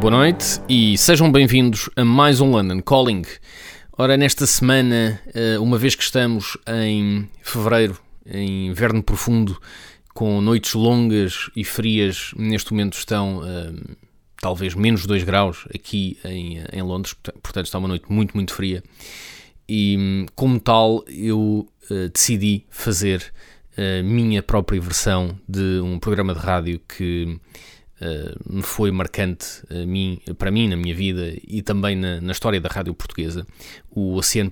Boa noite e sejam bem-vindos a mais um London Calling. Ora, nesta semana, eh, uma vez que estamos em fevereiro, em inverno profundo, com noites longas e frias, neste momento estão eh, talvez menos 2 graus aqui em, em Londres, portanto está uma noite muito, muito fria. E como tal, eu eh, decidi fazer a minha própria versão de um programa de rádio que me foi marcante mim, para mim na minha vida e também na, na história da rádio portuguesa, o Oceano